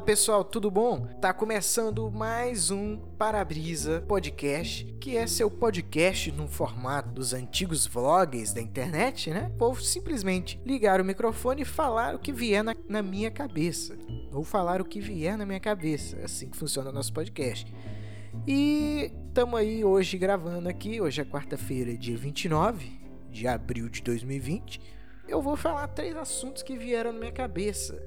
Fala pessoal, tudo bom? Tá começando mais um Parabrisa Podcast, que é seu podcast no formato dos antigos vlogs da internet, né? Vou simplesmente ligar o microfone e falar o que vier na, na minha cabeça. Ou falar o que vier na minha cabeça. É assim que funciona o nosso podcast. E estamos aí hoje gravando aqui. Hoje é quarta-feira, dia 29 de abril de 2020. Eu vou falar três assuntos que vieram na minha cabeça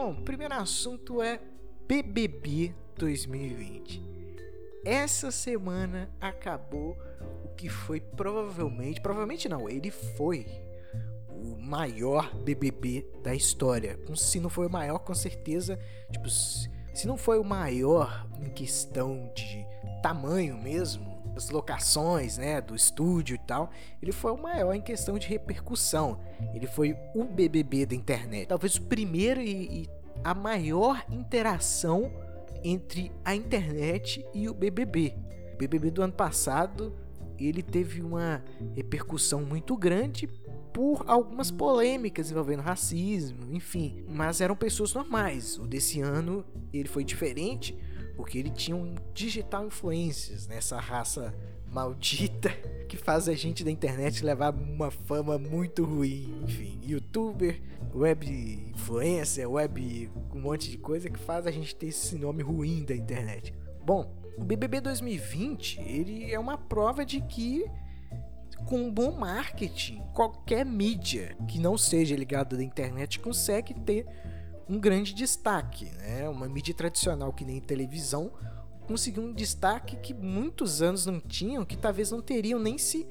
Bom, o primeiro assunto é BBB 2020. Essa semana acabou o que foi provavelmente, provavelmente não, ele foi o maior BBB da história. Se não foi o maior, com certeza, tipo, se não foi o maior em questão de tamanho mesmo, das locações, né, do estúdio e tal, ele foi o maior em questão de repercussão. Ele foi o BBB da internet. Talvez o primeiro e, e a maior interação entre a internet e o BBB. O BBB do ano passado, ele teve uma repercussão muito grande por algumas polêmicas envolvendo racismo, enfim, mas eram pessoas normais. O desse ano, ele foi diferente porque ele tinha um digital influencers nessa raça maldita que faz a gente da internet levar uma fama muito ruim. Enfim, youtuber, web influencer, web um monte de coisa que faz a gente ter esse nome ruim da internet. Bom, o BBB 2020, ele é uma prova de que com um bom marketing, qualquer mídia que não seja ligada da internet consegue ter um grande destaque, né? Uma mídia tradicional que nem televisão conseguiu um destaque que muitos anos não tinham, que talvez não teriam nem se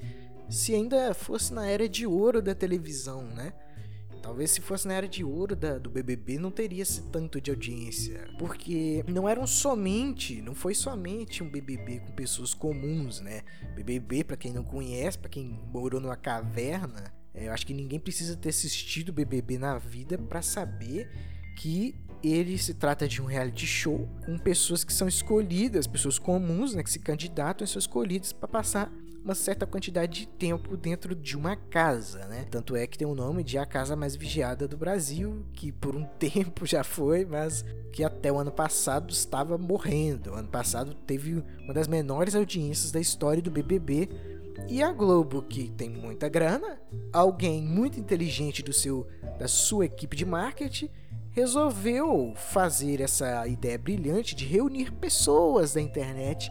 se ainda fosse na era de ouro da televisão, né? Talvez se fosse na era de ouro da, do BBB não teria esse tanto de audiência, porque não eram somente, não foi somente um BBB com pessoas comuns, né? BBB para quem não conhece, para quem morou numa caverna, é, eu acho que ninguém precisa ter assistido BBB na vida para saber que ele se trata de um reality show com pessoas que são escolhidas, pessoas comuns, né, que se candidatam e são escolhidas para passar uma certa quantidade de tempo dentro de uma casa, né? Tanto é que tem o nome de a casa mais vigiada do Brasil, que por um tempo já foi, mas que até o ano passado estava morrendo. O ano passado teve uma das menores audiências da história do BBB. E a Globo, que tem muita grana, alguém muito inteligente do seu da sua equipe de marketing resolveu fazer essa ideia brilhante de reunir pessoas da internet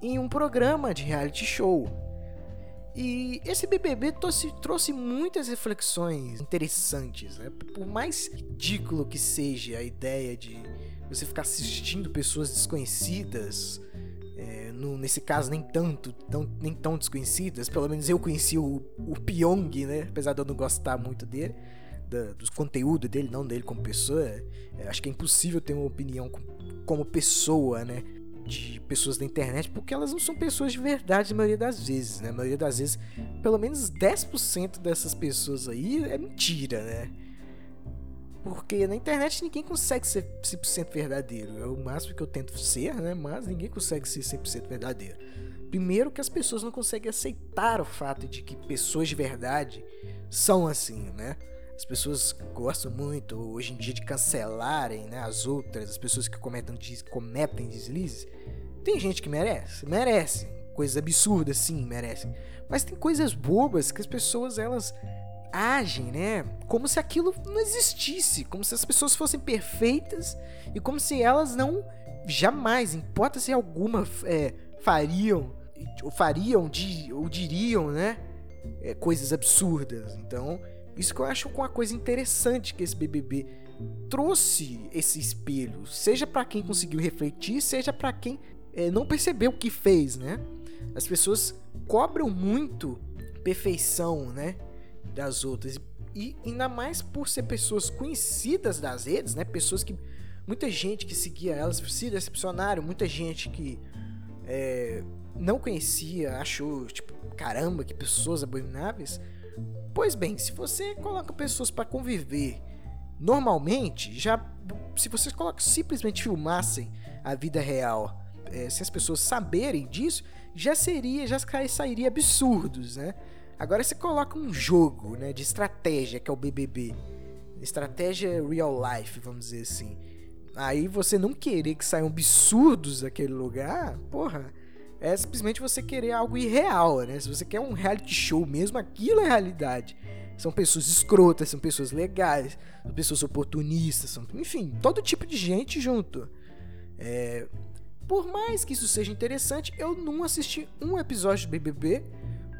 em um programa de reality show. E esse BBB trouxe, trouxe muitas reflexões interessantes. Né? Por mais ridículo que seja a ideia de você ficar assistindo pessoas desconhecidas, é, no, nesse caso nem tanto, tão, nem tão desconhecidas, pelo menos eu conheci o, o Pyong, né? apesar de eu não gostar muito dele da, dos conteúdos dele, não dele como pessoa, é, acho que é impossível ter uma opinião com, como pessoa, né? De pessoas da internet, porque elas não são pessoas de verdade na maioria das vezes, né? Na maioria das vezes, pelo menos 10% dessas pessoas aí é mentira, né? Porque na internet ninguém consegue ser 100% verdadeiro. É o máximo que eu tento ser, né? Mas ninguém consegue ser 100% verdadeiro. Primeiro que as pessoas não conseguem aceitar o fato de que pessoas de verdade são assim, né? As pessoas gostam muito hoje em dia de cancelarem né, as outras, as pessoas que cometem, cometem deslizes. Tem gente que merece, merece. Coisas absurdas, sim, merecem. Mas tem coisas bobas que as pessoas elas agem, né? Como se aquilo não existisse, como se as pessoas fossem perfeitas e como se elas não jamais, em hipótese alguma, é, fariam ou fariam ou diriam, né? É, coisas absurdas. Então, isso que eu acho uma coisa interessante que esse BBB trouxe esse espelho, seja para quem conseguiu refletir, seja para quem é, não percebeu o que fez, né? As pessoas cobram muito perfeição, né, das outras e ainda mais por ser pessoas conhecidas das redes, né? Pessoas que muita gente que seguia elas se decepcionaram, muita gente que é, não conhecia, achou tipo caramba que pessoas abomináveis Pois bem, se você coloca pessoas para conviver normalmente, já se vocês colocam, simplesmente filmassem a vida real, é, se as pessoas saberem disso, já seria, já sairia absurdos, né? Agora você coloca um jogo, né, de estratégia que é o BBB, Estratégia real life, vamos dizer assim. Aí você não querer que saiam absurdos daquele lugar, porra, é simplesmente você querer algo irreal, né? Se você quer um reality show mesmo, aquilo é realidade. São pessoas escrotas, são pessoas legais, são pessoas oportunistas, são, enfim, todo tipo de gente junto. É, por mais que isso seja interessante, eu não assisti um episódio do BBB,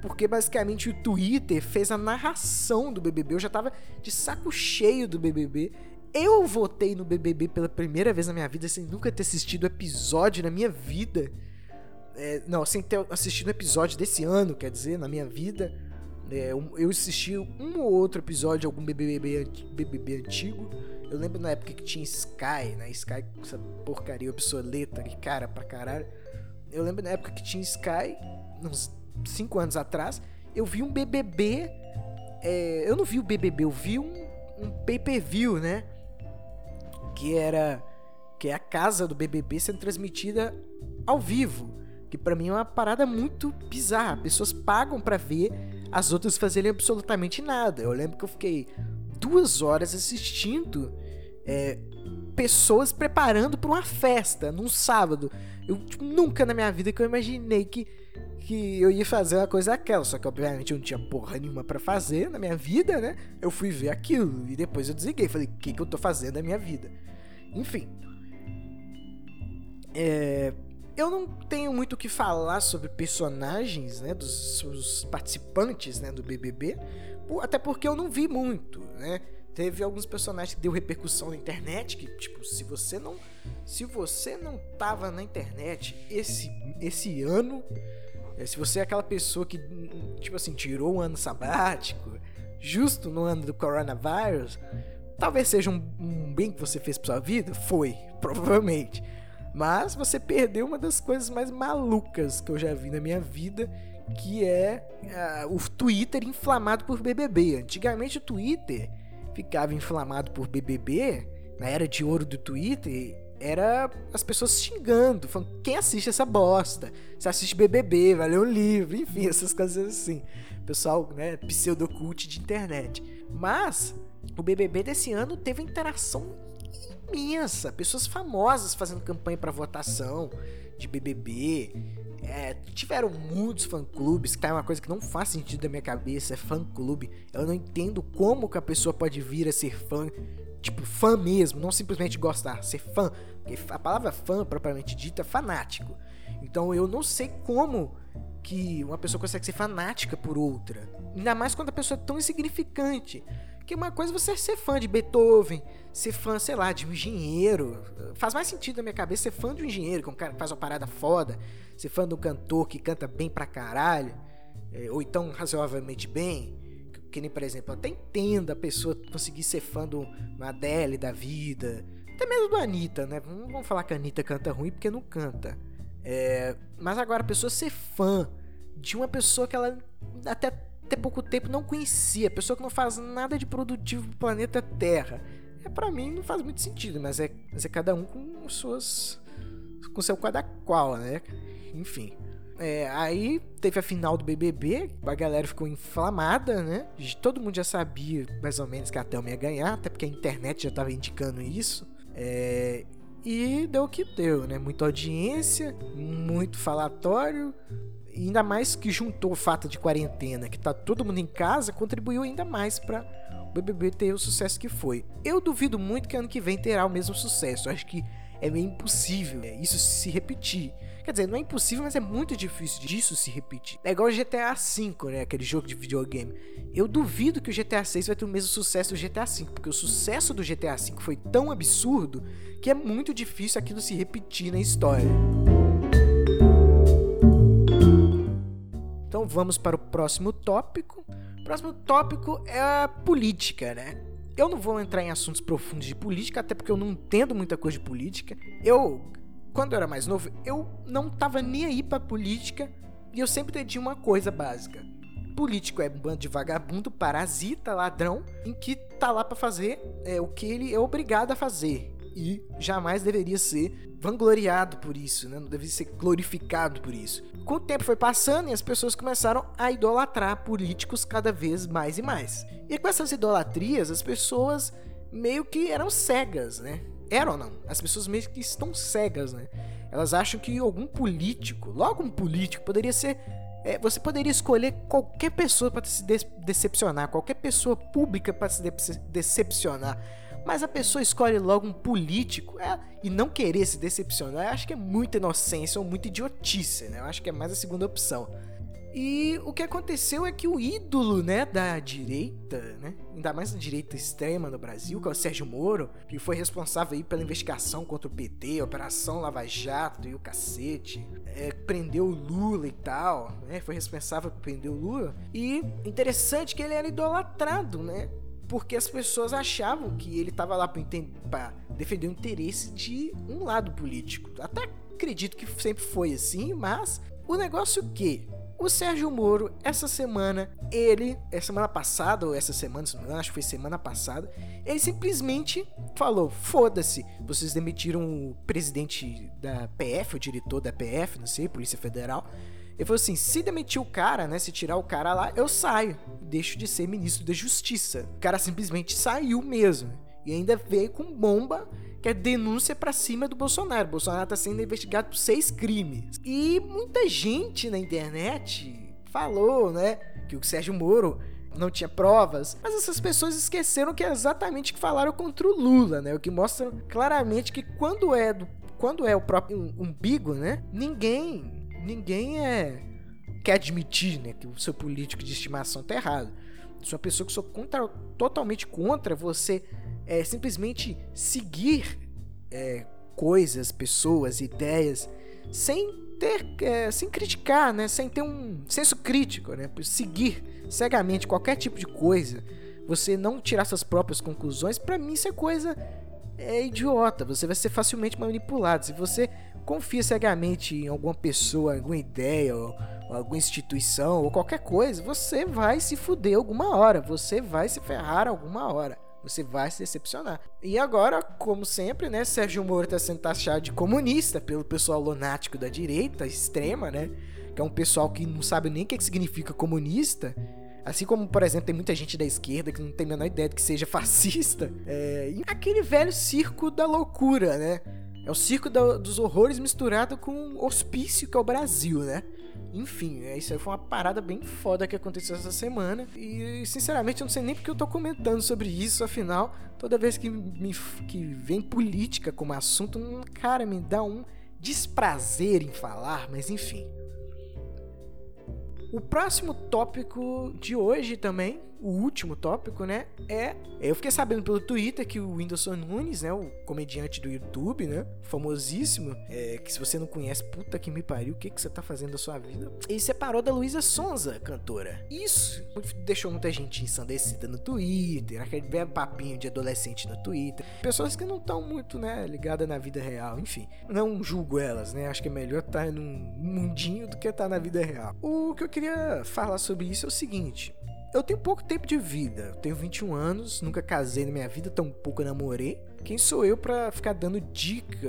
porque basicamente o Twitter fez a narração do BBB. Eu já tava de saco cheio do BBB. Eu votei no BBB pela primeira vez na minha vida sem nunca ter assistido episódio na minha vida. É, não, sem ter assistido episódio desse ano, quer dizer, na minha vida. É, eu assisti um ou outro episódio de algum BBB, BBB antigo. Eu lembro na época que tinha Sky, né? Sky, essa porcaria obsoleta e cara pra caralho. Eu lembro na época que tinha Sky, uns 5 anos atrás. Eu vi um BBB. É, eu não vi o BBB, eu vi um, um pay-per-view, né? Que era. Que é a casa do BBB sendo transmitida ao vivo. Que para mim é uma parada muito bizarra. Pessoas pagam para ver as outras fazerem absolutamente nada. Eu lembro que eu fiquei duas horas assistindo é, pessoas preparando para uma festa num sábado. Eu tipo, nunca na minha vida que eu imaginei que, que eu ia fazer uma coisa daquela. Só que obviamente eu não tinha porra nenhuma para fazer na minha vida, né? Eu fui ver aquilo e depois eu desliguei. Falei, o que, que eu tô fazendo na minha vida? Enfim. É, eu não tenho muito o que falar sobre personagens, né, dos, dos participantes, né, do BBB, até porque eu não vi muito, né? Teve alguns personagens que deu repercussão na internet, que tipo, se você não, se você não tava na internet esse esse ano, é, se você é aquela pessoa que tipo assim, tirou um ano sabático, justo no ano do coronavírus, talvez seja um, um bem que você fez para sua vida, foi, provavelmente. Mas você perdeu uma das coisas mais malucas que eu já vi na minha vida, que é uh, o Twitter inflamado por BBB. Antigamente o Twitter ficava inflamado por BBB, na era de ouro do Twitter, era as pessoas xingando, falando: quem assiste essa bosta? Você assiste BBB, vai ler um livro, enfim, essas coisas assim. Pessoal, né, pseudocult de internet. Mas o BBB desse ano teve interação imensa. Pessoas famosas fazendo campanha para votação de BBB. É, tiveram muitos fã-clubes, que tá uma coisa que não faz sentido da minha cabeça, é fã-clube. Eu não entendo como que a pessoa pode vir a ser fã, tipo, fã mesmo, não simplesmente gostar, ser fã. Porque a palavra fã, propriamente dita, é fanático. Então eu não sei como que uma pessoa consegue ser fanática por outra. Ainda mais quando a pessoa é tão insignificante. Porque uma coisa é você ser fã de Beethoven, ser fã, sei lá, de um engenheiro. Faz mais sentido na minha cabeça ser fã de um engenheiro, que é um cara que faz uma parada foda. Ser fã de um cantor que canta bem pra caralho. É, ou então razoavelmente bem. Que nem, por exemplo, até entenda a pessoa conseguir ser fã do Adele da vida. Até mesmo do Anitta, né? Não vamos falar que a Anitta canta ruim porque não canta. É, mas agora a pessoa ser fã de uma pessoa que ela até até pouco tempo não conhecia, pessoa que não faz nada de produtivo pro planeta Terra. É para mim não faz muito sentido, mas é, mas é cada um com suas com seu cada qual, né? Enfim. É, aí teve a final do BBB, a galera ficou inflamada, né? Todo mundo já sabia mais ou menos que a Thelma ia ganhar, até porque a internet já tava indicando isso. É, e deu o que deu, né? Muita audiência, muito falatório, ainda mais que juntou o fato de quarentena, que tá todo mundo em casa, contribuiu ainda mais para o BBB ter o sucesso que foi. Eu duvido muito que ano que vem terá o mesmo sucesso. Eu acho que é meio impossível né, isso se repetir. Quer dizer, não é impossível, mas é muito difícil disso se repetir. É igual o GTA V, né? Aquele jogo de videogame. Eu duvido que o GTA 6 vai ter o mesmo sucesso do GTA V, porque o sucesso do GTA V foi tão absurdo que é muito difícil aquilo se repetir na história. Vamos para o próximo tópico. O próximo tópico é a política, né? Eu não vou entrar em assuntos profundos de política, até porque eu não entendo muita coisa de política. Eu, quando eu era mais novo, eu não tava nem aí pra política e eu sempre entendi uma coisa básica. Político é um bando de vagabundo, parasita, ladrão, em que tá lá para fazer é, o que ele é obrigado a fazer e jamais deveria ser vangloriado por isso, né? não deveria ser glorificado por isso. Com o tempo foi passando e as pessoas começaram a idolatrar políticos cada vez mais e mais. E com essas idolatrias, as pessoas meio que eram cegas, né? Eram não. As pessoas meio que estão cegas, né? Elas acham que algum político, logo um político, poderia ser. É, você poderia escolher qualquer pessoa para se de decepcionar, qualquer pessoa pública para se de decepcionar. Mas a pessoa escolhe logo um político é, e não querer se decepcionar, eu acho que é muita inocência ou muita idiotice, né? Eu acho que é mais a segunda opção. E o que aconteceu é que o ídolo, né, da direita, né, ainda mais da direita extrema no Brasil, que é o Sérgio Moro, que foi responsável aí pela investigação contra o PT, Operação Lava Jato e o cacete, é, prendeu o Lula e tal, né, foi responsável por prender o Lula. E interessante que ele era idolatrado, né, porque as pessoas achavam que ele estava lá para defender o interesse de um lado político. Até acredito que sempre foi assim, mas o negócio é que o Sérgio Moro, essa semana, ele, é semana passada, ou essa semana, se não me engano, acho que foi semana passada, ele simplesmente falou: foda-se, vocês demitiram o presidente da PF, o diretor da PF, não sei, Polícia Federal. Ele falou assim: se demitir o cara, né? Se tirar o cara lá, eu saio. Deixo de ser ministro da Justiça. O cara simplesmente saiu mesmo. E ainda veio com bomba que é denúncia para cima do Bolsonaro. O Bolsonaro tá sendo investigado por seis crimes. E muita gente na internet falou, né, que o Sérgio Moro não tinha provas, mas essas pessoas esqueceram que é exatamente o que falaram contra o Lula, né? O que mostra claramente que quando é do, quando é o próprio umbigo, né? Ninguém ninguém é quer admitir, né, que o seu político de estimação tá errado. Sou uma pessoa que sou contra, totalmente contra você é, simplesmente seguir é, coisas, pessoas, ideias, sem ter, é, sem criticar, né? Sem ter um senso crítico, né? Seguir cegamente qualquer tipo de coisa, você não tirar suas próprias conclusões, para mim isso é coisa é idiota. Você vai ser facilmente manipulado. Se você confia cegamente em alguma pessoa, alguma ideia, ou, ou alguma instituição, ou qualquer coisa, você vai se fuder alguma hora. Você vai se ferrar alguma hora. Você vai se decepcionar. E agora, como sempre, né, Sérgio Moro está sendo taxado de comunista pelo pessoal lunático da direita extrema, né? Que é um pessoal que não sabe nem o que significa comunista. Assim como, por exemplo, tem muita gente da esquerda que não tem a menor ideia de que seja fascista. É, e aquele velho circo da loucura, né? É o circo da, dos horrores misturado com o hospício que é o Brasil, né? Enfim, é, isso aí foi uma parada bem foda que aconteceu essa semana. E sinceramente eu não sei nem porque eu tô comentando sobre isso, afinal, toda vez que, me, que vem política como assunto, hum, cara, me dá um desprazer em falar, mas enfim. O próximo tópico de hoje também o último tópico, né, é... Eu fiquei sabendo pelo Twitter que o Whindersson Nunes, né, o comediante do YouTube, né, famosíssimo, é, que se você não conhece, puta que me pariu, o que, que você tá fazendo da sua vida? Ele separou da Luísa Sonza, cantora. Isso deixou muita gente ensandecida no Twitter, aquele velho papinho de adolescente no Twitter. Pessoas que não estão muito, né, ligadas na vida real, enfim. Não julgo elas, né, acho que é melhor estar tá num mundinho do que estar tá na vida real. O que eu queria falar sobre isso é o seguinte eu tenho pouco tempo de vida. Eu tenho 21 anos, nunca casei na minha vida, tão pouco namorei. Quem sou eu para ficar dando dica,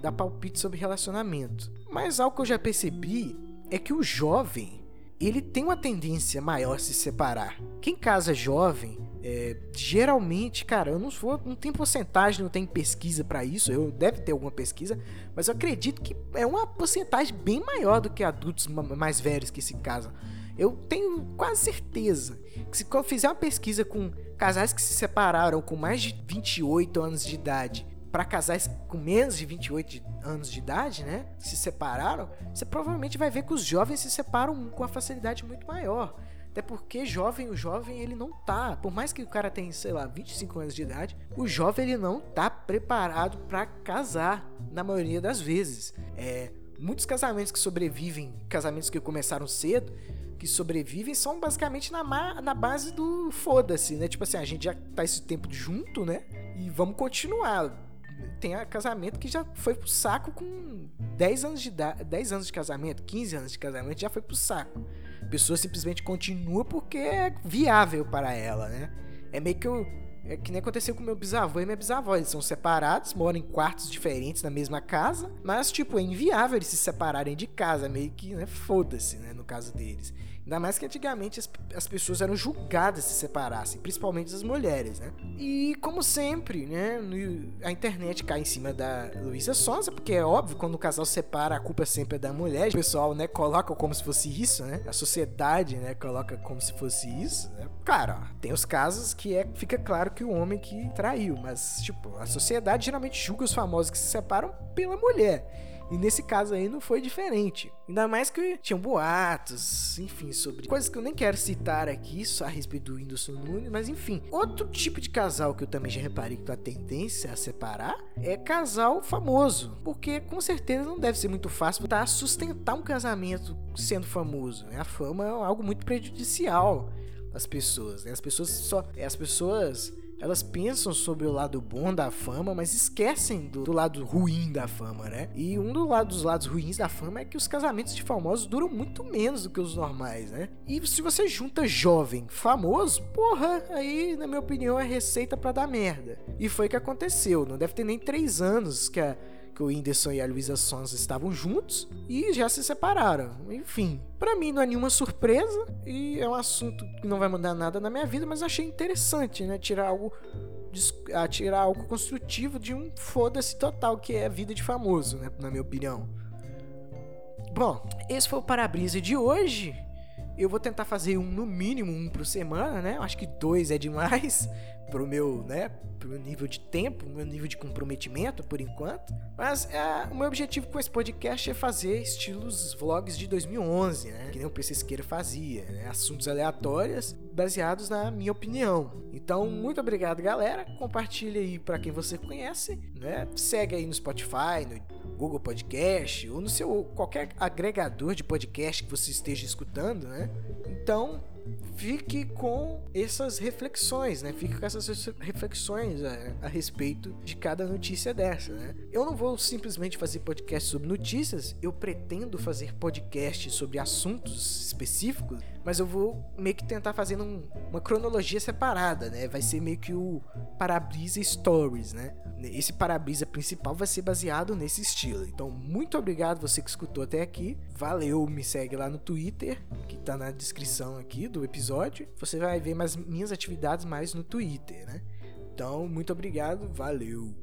dar palpite sobre relacionamento? Mas algo que eu já percebi é que o jovem, ele tem uma tendência maior a se separar. Quem casa jovem, é, geralmente, cara, eu não vou, não tem porcentagem, não tem pesquisa para isso. Eu deve ter alguma pesquisa, mas eu acredito que é uma porcentagem bem maior do que adultos mais velhos que se casam. Eu tenho quase certeza que se eu fizer uma pesquisa com casais que se separaram com mais de 28 anos de idade para casais com menos de 28 anos de idade, né, se separaram, você provavelmente vai ver que os jovens se separam com uma facilidade muito maior. Até porque jovem, o jovem ele não tá, por mais que o cara tenha, sei lá, 25 anos de idade, o jovem ele não tá preparado para casar na maioria das vezes. É, muitos casamentos que sobrevivem, casamentos que começaram cedo, que sobrevivem são basicamente na, na base do foda-se, né? Tipo assim, a gente já tá esse tempo junto, né? E vamos continuar. Tem casamento que já foi pro saco com 10 anos de 10 anos de casamento, 15 anos de casamento, já foi pro saco. A pessoa simplesmente continua porque é viável para ela, né? É meio que o é que nem aconteceu com meu bisavô e minha bisavó. Eles são separados, moram em quartos diferentes na mesma casa, mas, tipo, é inviável eles se separarem de casa, meio que, né, foda-se, né, no caso deles. Ainda mais que antigamente as, as pessoas eram julgadas se separassem, principalmente as mulheres, né? E como sempre, né, a internet cai em cima da Luísa Sonza, porque é óbvio, quando o casal separa, a culpa sempre é da mulher. O pessoal, né, coloca como se fosse isso, né? A sociedade, né, coloca como se fosse isso, né? Cara, tem os casos que é, fica claro que o homem que traiu, mas, tipo, a sociedade geralmente julga os famosos que se separam pela mulher. E nesse caso aí não foi diferente. Ainda mais que tinham boatos, enfim, sobre coisas que eu nem quero citar aqui, só a respeito do Whindersson Nunes, mas enfim. Outro tipo de casal que eu também já reparei que a tendência a separar é casal famoso. Porque com certeza não deve ser muito fácil tentar sustentar um casamento sendo famoso. Né? A fama é algo muito prejudicial às pessoas. Né? As pessoas só. As pessoas elas pensam sobre o lado bom da fama, mas esquecem do, do, lado ruim da fama, né? E um do lado, dos lados ruins da fama é que os casamentos de famosos duram muito menos do que os normais, né? E se você junta jovem famoso, porra, aí, na minha opinião, é receita para dar merda. E foi o que aconteceu. Não deve ter nem três anos que a que o Whindersson e a Luísa Sons estavam juntos e já se separaram. Enfim, para mim não é nenhuma surpresa e é um assunto que não vai mudar nada na minha vida, mas achei interessante, né? Tirar algo tirar algo construtivo de um foda-se total que é a vida de famoso, né? Na minha opinião. Bom, esse foi o para-brisa de hoje. Eu vou tentar fazer um no mínimo um por semana, né? Acho que dois é demais pro meu, né, pro meu nível de tempo, meu nível de comprometimento por enquanto. Mas é, o meu objetivo com esse podcast é fazer estilos vlogs de 2011, né, que nem o PC Esqueira fazia, né, assuntos aleatórios baseados na minha opinião. Então, muito obrigado, galera. Compartilha aí para quem você conhece, né? Segue aí no Spotify, no Google Podcast ou no seu qualquer agregador de podcast que você esteja escutando, né? Então, fique com essas reflexões, né? Fique com essas reflexões a, a, respeito de cada notícia dessa, né? Eu não vou simplesmente fazer podcast sobre notícias, eu pretendo fazer podcast sobre assuntos específicos, mas eu vou meio que tentar fazer um, uma cronologia separada, né? Vai ser meio que o Parabrisa Stories, né? Esse Parabrisa principal vai ser baseado nesse estilo. Então, muito obrigado você que escutou até aqui. Valeu, me segue lá no Twitter, que tá na descrição aqui do episódio, você vai ver mais minhas atividades mais no Twitter, né? Então, muito obrigado, valeu!